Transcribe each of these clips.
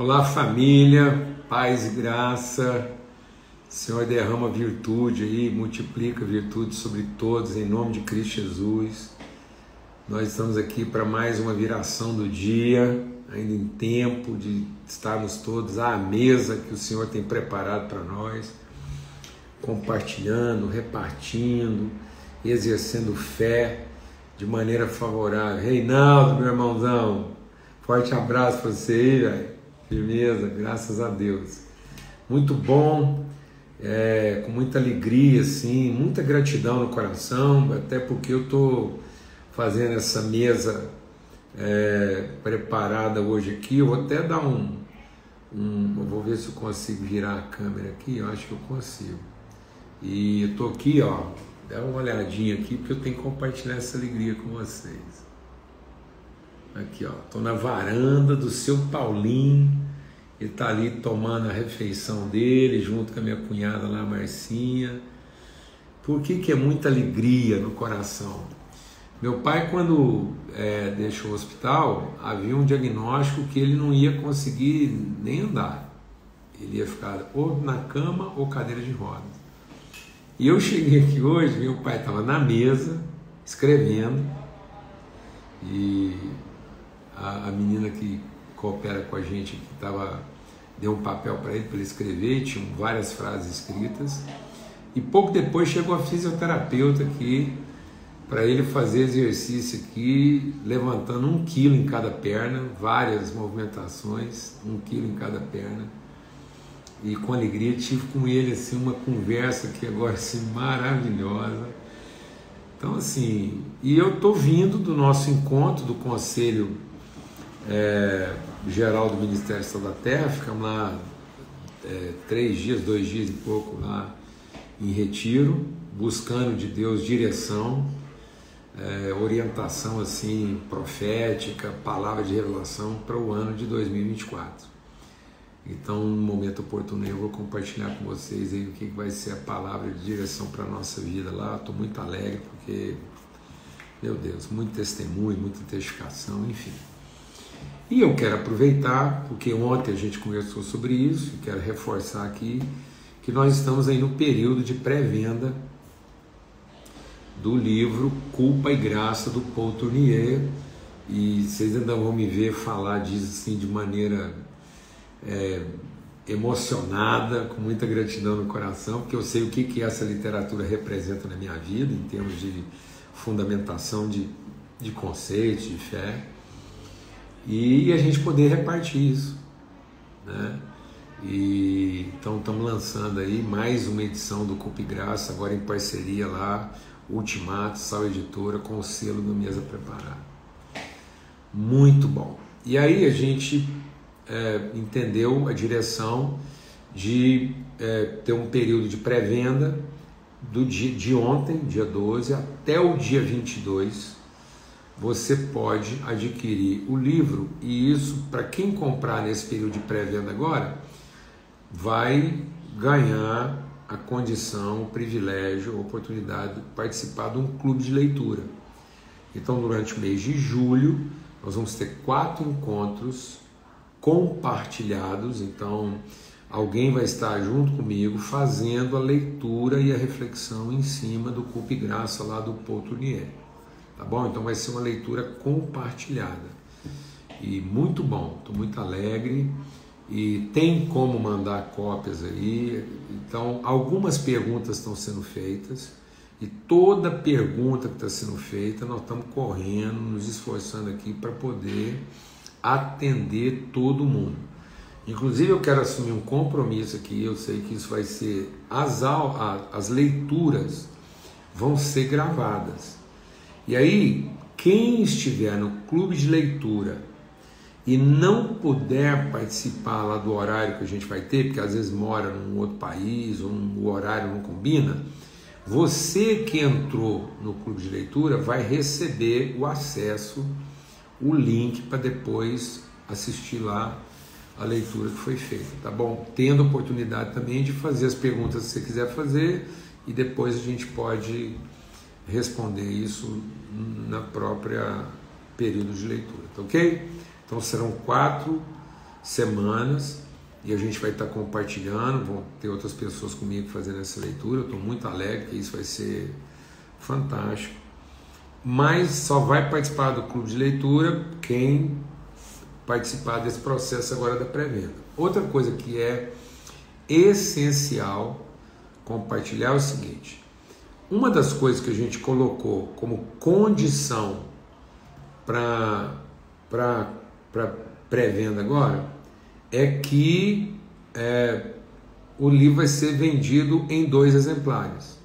Olá, família, paz e graça. Senhor derrama virtude aí, multiplica virtude sobre todos, em nome de Cristo Jesus. Nós estamos aqui para mais uma viração do dia, ainda em tempo de estarmos todos à mesa que o Senhor tem preparado para nós, compartilhando, repartindo, exercendo fé de maneira favorável. Reinaldo, meu irmãozão, forte abraço para você aí, velho. Firmeza, graças a Deus. Muito bom, é, com muita alegria, assim, muita gratidão no coração, até porque eu estou fazendo essa mesa é, preparada hoje aqui. Eu vou até dar um, um. Eu vou ver se eu consigo virar a câmera aqui, eu acho que eu consigo. E eu estou aqui, ó, dá uma olhadinha aqui, porque eu tenho que compartilhar essa alegria com vocês. Aqui, ó, tô na varanda do seu Paulinho. Ele tá ali tomando a refeição dele, junto com a minha cunhada lá, Marcinha. Por que, que é muita alegria no coração? Meu pai, quando é, deixou o hospital, havia um diagnóstico que ele não ia conseguir nem andar. Ele ia ficar ou na cama ou cadeira de rodas. E eu cheguei aqui hoje, meu pai estava na mesa, escrevendo, e a, a menina que coopera com a gente que estava deu um papel para ele para ele escrever, tinham várias frases escritas. E pouco depois chegou a fisioterapeuta aqui para ele fazer exercício aqui, levantando um quilo em cada perna, várias movimentações, um quilo em cada perna. E com alegria tive com ele assim uma conversa que agora assim maravilhosa. Então assim, e eu tô vindo do nosso encontro do conselho é, geral do Ministério Estado da Terra, ficamos lá é, três dias, dois dias e pouco lá em retiro, buscando de Deus direção, é, orientação assim profética, palavra de revelação para o ano de 2024. Então, no momento oportuno, eu vou compartilhar com vocês aí o que vai ser a palavra de direção para a nossa vida lá. Estou muito alegre porque, meu Deus, muito testemunho, muita testificação, enfim. E eu quero aproveitar, porque ontem a gente conversou sobre isso, e quero reforçar aqui que nós estamos aí no período de pré-venda do livro Culpa e Graça do Paul Tournier, e vocês ainda vão me ver falar disso assim de maneira é, emocionada, com muita gratidão no coração, porque eu sei o que, que essa literatura representa na minha vida, em termos de fundamentação de, de conceitos, de fé e a gente poder repartir isso. Né? E, então estamos lançando aí mais uma edição do Cup Graça, agora em parceria lá, Ultimato, Sal Editora, com o selo do Mesa Preparada. Muito bom. E aí a gente é, entendeu a direção de é, ter um período de pré-venda do dia de ontem, dia 12, até o dia 22, você pode adquirir o livro e isso, para quem comprar nesse período de pré-venda agora, vai ganhar a condição, o privilégio, a oportunidade de participar de um clube de leitura. Então, durante o mês de julho, nós vamos ter quatro encontros compartilhados. Então, alguém vai estar junto comigo fazendo a leitura e a reflexão em cima do Culpe Graça lá do Paul Tournier. Tá bom? Então vai ser uma leitura compartilhada. E muito bom, estou muito alegre. E tem como mandar cópias aí. Então, algumas perguntas estão sendo feitas. E toda pergunta que está sendo feita, nós estamos correndo, nos esforçando aqui para poder atender todo mundo. Inclusive, eu quero assumir um compromisso aqui. Eu sei que isso vai ser. As, as leituras vão ser gravadas. E aí, quem estiver no clube de leitura e não puder participar lá do horário que a gente vai ter, porque às vezes mora num outro país ou o horário não combina, você que entrou no clube de leitura vai receber o acesso, o link para depois assistir lá a leitura que foi feita, tá bom? Tendo a oportunidade também de fazer as perguntas que você quiser fazer e depois a gente pode responder isso na própria período de leitura, tá ok? Então serão quatro semanas e a gente vai estar compartilhando, vão ter outras pessoas comigo fazendo essa leitura. Eu estou muito alegre que isso vai ser fantástico. Mas só vai participar do clube de leitura quem participar desse processo agora da pré-venda. Outra coisa que é essencial compartilhar é o seguinte: uma das coisas que a gente colocou como condição para pré-venda agora é que é, o livro vai ser vendido em dois exemplares,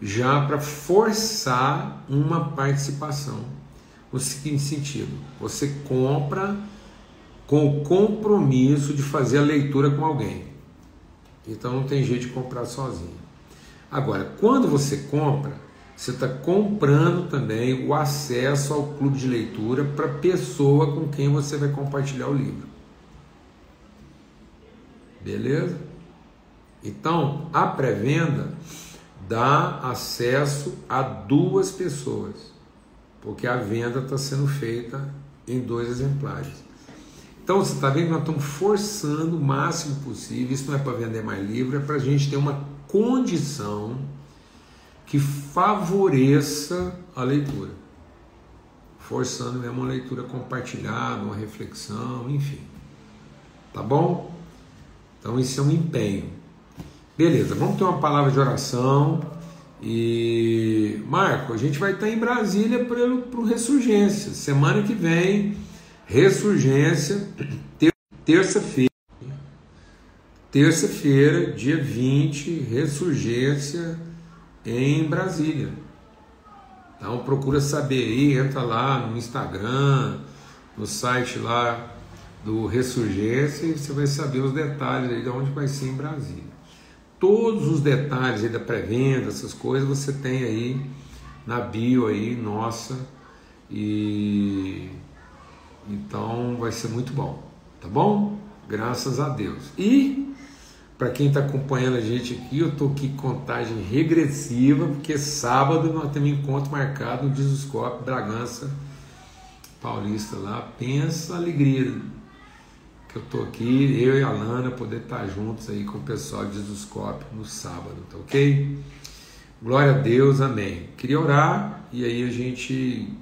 já para forçar uma participação. No seguinte sentido: você compra com o compromisso de fazer a leitura com alguém. Então não tem jeito de comprar sozinho. Agora, quando você compra, você está comprando também o acesso ao clube de leitura para a pessoa com quem você vai compartilhar o livro. Beleza? Então, a pré-venda dá acesso a duas pessoas, porque a venda está sendo feita em dois exemplares. Então você está vendo que nós estamos forçando o máximo possível. Isso não é para vender mais livro, é para a gente ter uma condição que favoreça a leitura. Forçando mesmo uma leitura compartilhada, uma reflexão, enfim. Tá bom? Então isso é um empenho. Beleza, vamos ter uma palavra de oração. E Marco, a gente vai estar em Brasília para o Ressurgência. Semana que vem Ressurgência, terça-feira. Terça-feira, dia 20, ressurgência em Brasília. Então procura saber aí, entra lá no Instagram, no site lá do Ressurgência e você vai saber os detalhes aí de onde vai ser em Brasília. Todos os detalhes aí da pré-venda, essas coisas, você tem aí na bio aí, nossa, e então vai ser muito bom, tá bom? Graças a Deus. E para quem está acompanhando a gente aqui, eu estou aqui contagem regressiva, porque sábado nós temos um encontro marcado no Disuscope Bragança Paulista lá. Pensa a alegria que eu estou aqui, eu e a Lana, poder estar tá juntos aí com o pessoal de Disuscope no sábado, tá ok? Glória a Deus, amém. Queria orar e aí a gente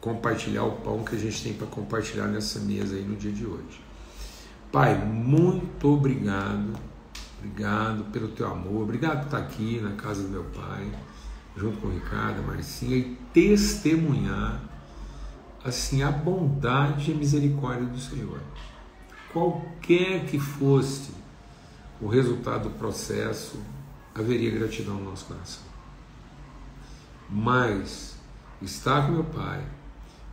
compartilhar o pão que a gente tem para compartilhar nessa mesa aí no dia de hoje. Pai, muito obrigado, obrigado pelo teu amor, obrigado por estar aqui na casa do meu pai, junto com o Ricardo, a Marcinha, e testemunhar assim a bondade e a misericórdia do Senhor. Qualquer que fosse o resultado do processo, haveria gratidão no nosso coração. Mas estar com meu pai,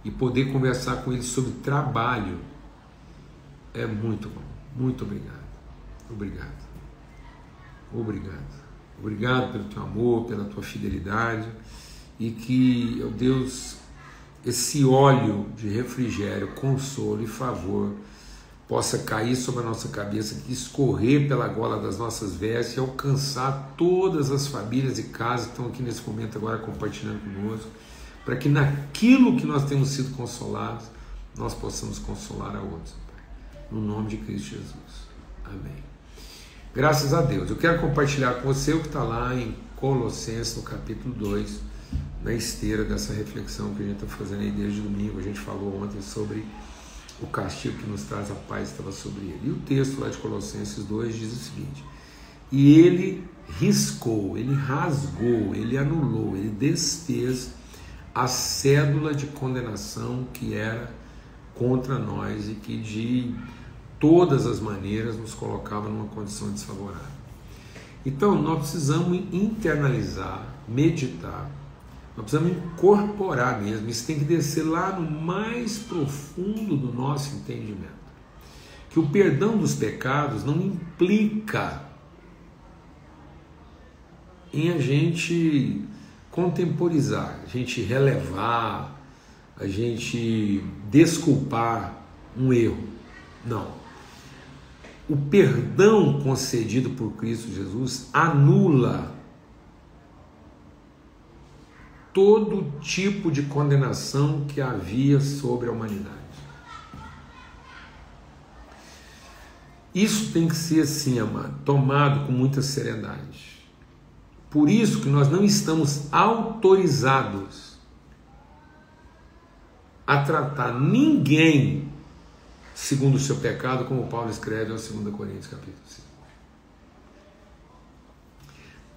e poder conversar com ele sobre trabalho é muito bom. Muito obrigado. Obrigado. Obrigado. Obrigado pelo teu amor, pela tua fidelidade e que, ó Deus, esse óleo de refrigério, consolo e favor possa cair sobre a nossa cabeça, que escorrer pela gola das nossas vestes e alcançar todas as famílias e casas que estão aqui nesse momento agora compartilhando conosco para que naquilo que nós temos sido consolados, nós possamos consolar a outros. No nome de Cristo Jesus. Amém. Graças a Deus. Eu quero compartilhar com você o que está lá em Colossenses, no capítulo 2, na esteira dessa reflexão que a gente está fazendo aí desde domingo. A gente falou ontem sobre o castigo que nos traz a paz estava sobre ele. E o texto lá de Colossenses 2 diz o seguinte: E ele riscou, ele rasgou, ele anulou, ele desfez a cédula de condenação que era contra nós e que de todas as maneiras nos colocava numa condição desfavorável. Então, nós precisamos internalizar, meditar, nós precisamos incorporar mesmo, isso tem que descer lá no mais profundo do nosso entendimento. Que o perdão dos pecados não implica em a gente contemporizar, a gente relevar, a gente desculpar um erro. Não. O perdão concedido por Cristo Jesus anula todo tipo de condenação que havia sobre a humanidade. Isso tem que ser assim, amado, tomado com muita seriedade. Por isso que nós não estamos autorizados a tratar ninguém segundo o seu pecado, como Paulo escreve ao 2 Coríntios capítulo 5.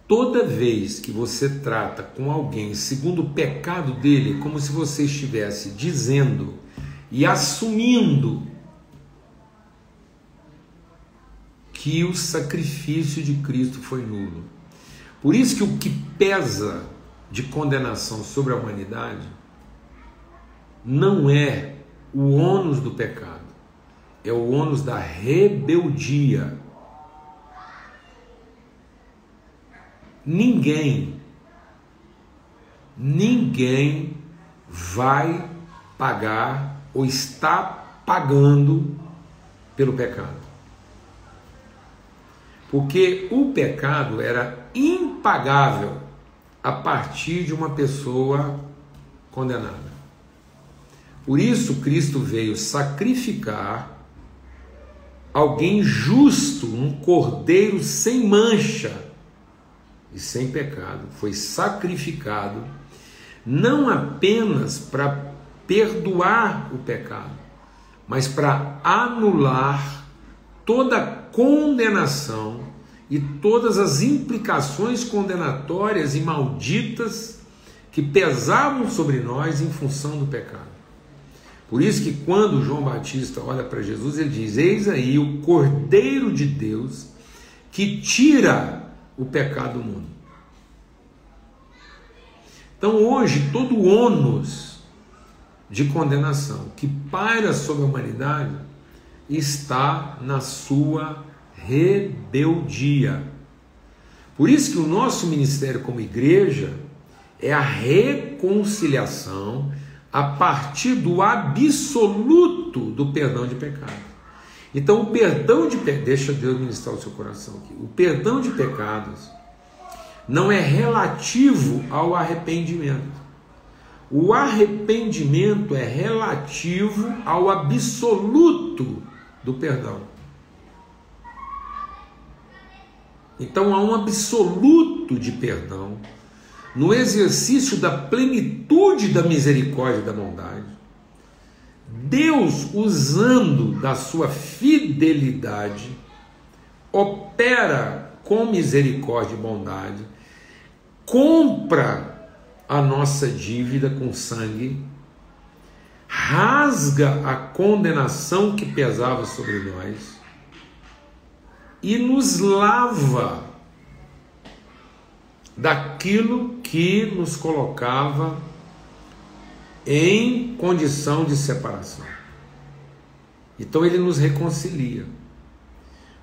Toda vez que você trata com alguém segundo o pecado dele, como se você estivesse dizendo e assumindo que o sacrifício de Cristo foi nulo. Por isso que o que pesa de condenação sobre a humanidade não é o ônus do pecado, é o ônus da rebeldia Ninguém, ninguém vai pagar ou está pagando pelo pecado. Porque o pecado era impagável a partir de uma pessoa condenada. Por isso Cristo veio sacrificar alguém justo, um cordeiro sem mancha e sem pecado, foi sacrificado não apenas para perdoar o pecado, mas para anular toda condenação e todas as implicações condenatórias e malditas que pesavam sobre nós em função do pecado. Por isso que quando João Batista olha para Jesus, ele diz: Eis aí o Cordeiro de Deus que tira o pecado do mundo. Então hoje todo o ônus de condenação que paira sobre a humanidade está na sua rebeldia. Por isso que o nosso ministério como igreja é a reconciliação a partir do absoluto do perdão de pecado. Então, o perdão de pecados, deixa Deus ministrar o seu coração aqui. O perdão de pecados não é relativo ao arrependimento. O arrependimento é relativo ao absoluto do perdão. Então há um absoluto de perdão no exercício da plenitude da misericórdia e da bondade Deus, usando da sua fidelidade, opera com misericórdia e bondade, compra a nossa dívida com sangue, rasga a condenação que pesava sobre nós e nos lava daquilo que nos colocava em condição de separação. Então ele nos reconcilia.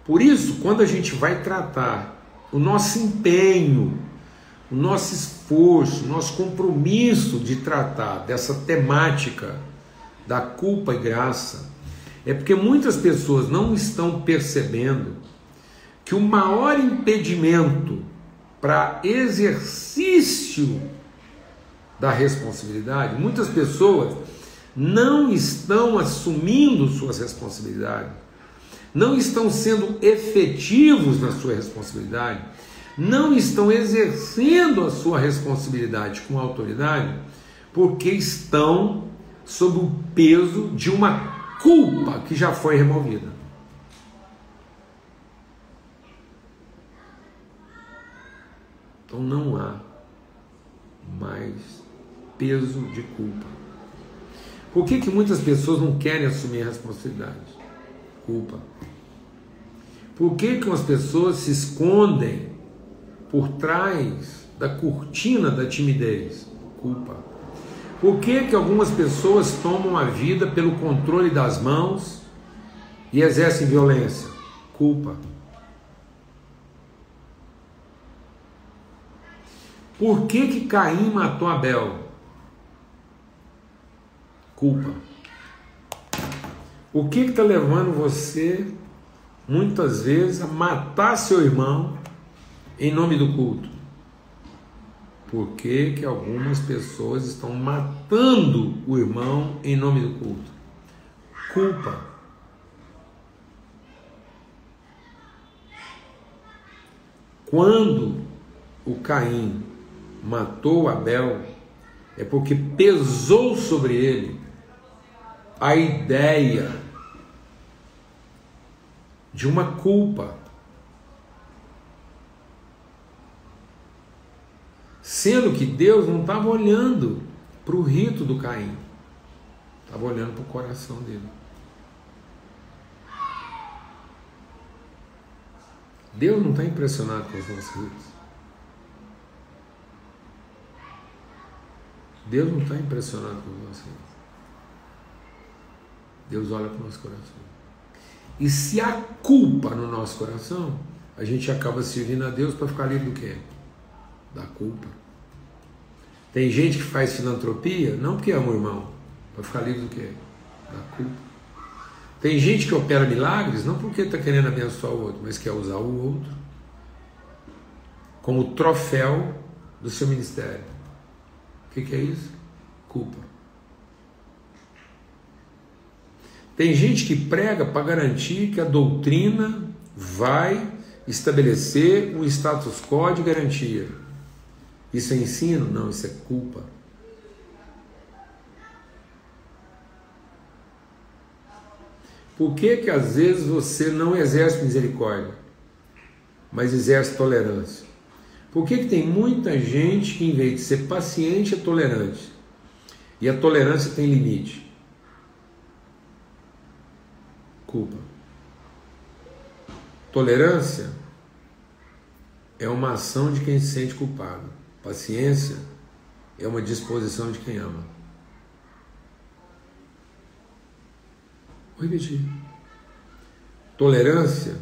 Por isso, quando a gente vai tratar o nosso empenho, o nosso esforço, o nosso compromisso de tratar dessa temática da culpa e graça, é porque muitas pessoas não estão percebendo que o maior impedimento para exercício da responsabilidade, muitas pessoas não estão assumindo suas responsabilidades, não estão sendo efetivos na sua responsabilidade, não estão exercendo a sua responsabilidade com autoridade, porque estão sob o peso de uma culpa que já foi removida. Então não há mais peso de culpa. Por que, que muitas pessoas não querem assumir a responsabilidade? Culpa. Por que, que as pessoas se escondem por trás da cortina da timidez? Culpa. Por que, que algumas pessoas tomam a vida pelo controle das mãos e exercem violência? Culpa. Por que, que Caim matou Abel? culpa. O que está levando você, muitas vezes, a matar seu irmão em nome do culto? Por que, que algumas pessoas estão matando o irmão em nome do culto? Culpa. Quando o Caim matou Abel, é porque pesou sobre ele a ideia de uma culpa. Sendo que Deus não estava olhando para o rito do Caim, estava olhando para o coração dele. Deus não está impressionado com os nossos ritos. Deus não está impressionado com ritos. Deus olha para o nosso coração. E se há culpa no nosso coração, a gente acaba servindo a Deus para ficar livre do quê? Da culpa. Tem gente que faz filantropia, não porque ama o irmão, para ficar livre do quê? Da culpa. Tem gente que opera milagres, não porque está querendo abençoar o outro, mas quer usar o outro como troféu do seu ministério. Que, que é isso? Culpa. Tem gente que prega para garantir que a doutrina vai estabelecer um status quo de garantia. Isso é ensino? Não, isso é culpa. Por que que às vezes você não exerce misericórdia, mas exerce tolerância? Por que, que tem muita gente que, em vez de ser paciente, é tolerante? E a tolerância tem limite culpa. Tolerância é uma ação de quem se sente culpado. Paciência é uma disposição de quem ama. Vou repetir. Tolerância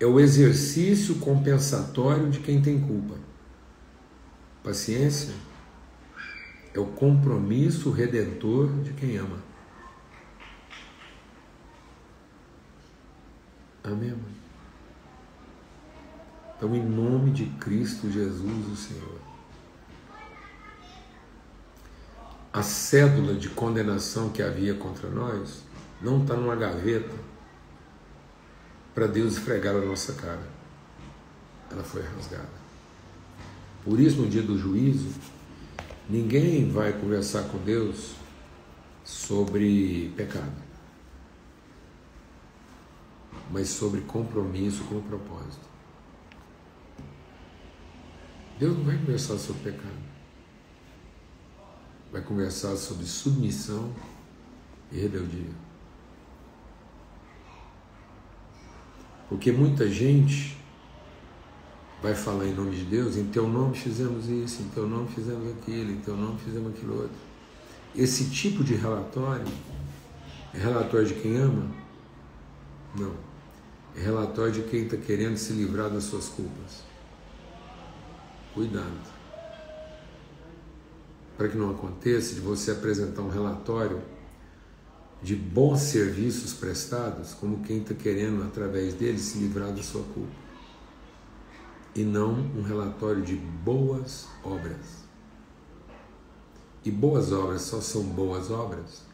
é o exercício compensatório de quem tem culpa. Paciência é o compromisso redentor de quem ama. Amém, Então, em nome de Cristo Jesus, o Senhor, a cédula de condenação que havia contra nós não está numa gaveta para Deus esfregar a nossa cara. Ela foi rasgada. Por isso, no dia do juízo, ninguém vai conversar com Deus sobre pecado mas sobre compromisso com o propósito. Deus não vai conversar sobre pecado. Vai conversar sobre submissão e rebeldia. Porque muita gente vai falar em nome de Deus, em teu nome fizemos isso, em teu nome fizemos aquilo, em teu nome fizemos aquilo outro. Esse tipo de relatório é relatório de quem ama? Não é relatório de quem está querendo se livrar das suas culpas. Cuidado. Para que não aconteça de você apresentar um relatório de bons serviços prestados, como quem está querendo, através dele, se livrar da sua culpa. E não um relatório de boas obras. E boas obras só são boas obras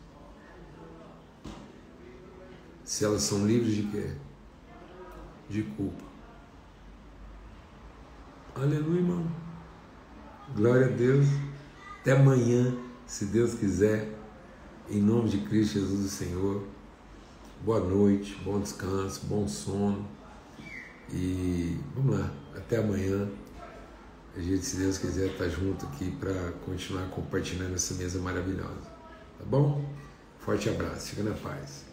se elas são livres de quê? de culpa. Aleluia, irmão. Glória a Deus. Até amanhã, se Deus quiser. Em nome de Cristo Jesus, o Senhor. Boa noite, bom descanso, bom sono. E vamos lá, até amanhã. A gente, se Deus quiser, estar tá junto aqui para continuar compartilhando essa mesa maravilhosa. Tá bom? Forte abraço, fica na paz.